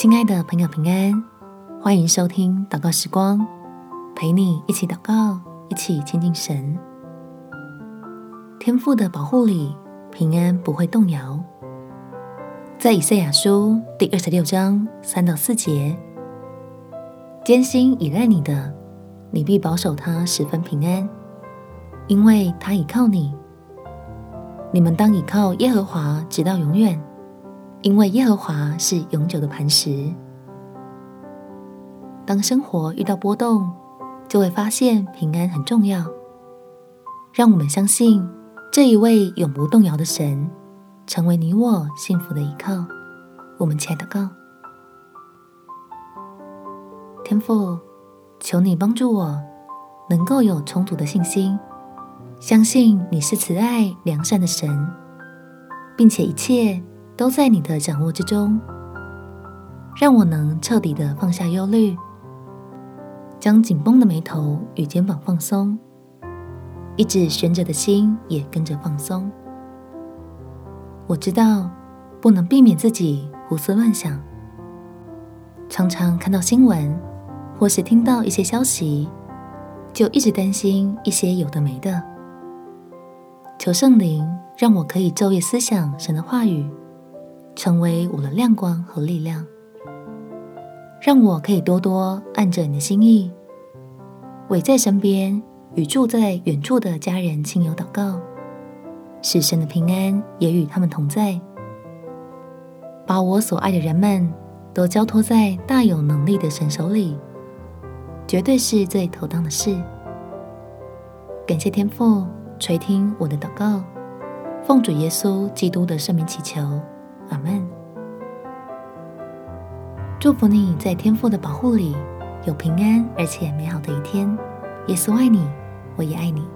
亲爱的朋友，平安，欢迎收听祷告时光，陪你一起祷告，一起亲近神。天父的保护里，平安不会动摇。在以赛亚书第二十六章三到四节，坚心倚赖你的，你必保守他十分平安，因为他倚靠你。你们当倚靠耶和华，直到永远。因为耶和华是永久的磐石。当生活遇到波动，就会发现平安很重要。让我们相信这一位永不动摇的神，成为你我幸福的依靠。我们亲爱的祷告，天父，求你帮助我，能够有充足的信心，相信你是慈爱良善的神，并且一切。都在你的掌握之中，让我能彻底的放下忧虑，将紧绷的眉头与肩膀放松，一直悬着的心也跟着放松。我知道不能避免自己胡思乱想，常常看到新闻或是听到一些消息，就一直担心一些有的没的。求圣灵让我可以昼夜思想神的话语。成为我的亮光和力量，让我可以多多按着你的心意，围在身边与住在远处的家人亲友祷告，使神的平安也与他们同在。把我所爱的人们都交托在大有能力的神手里，绝对是最妥当的事。感谢天父垂听我的祷告，奉主耶稣基督的圣名祈求。们。祝福你在天父的保护里有平安而且美好的一天。耶稣爱你，我也爱你。